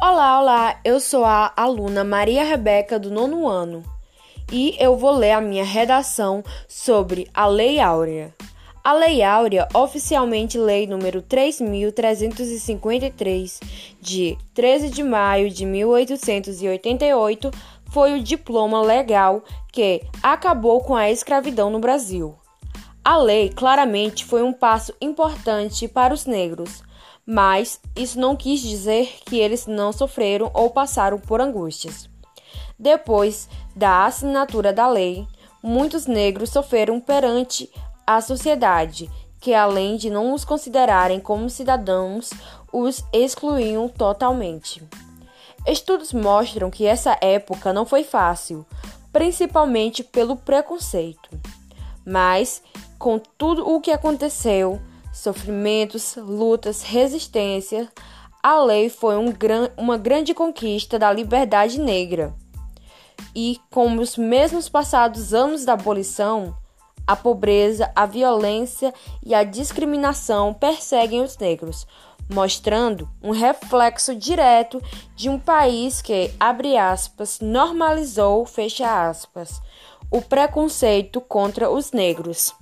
Olá, olá, eu sou a aluna Maria Rebeca do nono ano e eu vou ler a minha redação sobre a Lei Áurea. A Lei Áurea, oficialmente Lei número 3353, de 13 de maio de 1888, foi o diploma legal que acabou com a escravidão no Brasil. A lei claramente foi um passo importante para os negros mas isso não quis dizer que eles não sofreram ou passaram por angústias. Depois da assinatura da lei, muitos negros sofreram perante a sociedade, que além de não os considerarem como cidadãos, os excluíam totalmente. Estudos mostram que essa época não foi fácil, principalmente pelo preconceito. Mas, com tudo o que aconteceu, sofrimentos, lutas, resistência, a lei foi um gran uma grande conquista da liberdade negra. E, como os mesmos passados anos da abolição, a pobreza, a violência e a discriminação perseguem os negros, mostrando um reflexo direto de um país que, abre aspas, normalizou, fecha aspas, o preconceito contra os negros.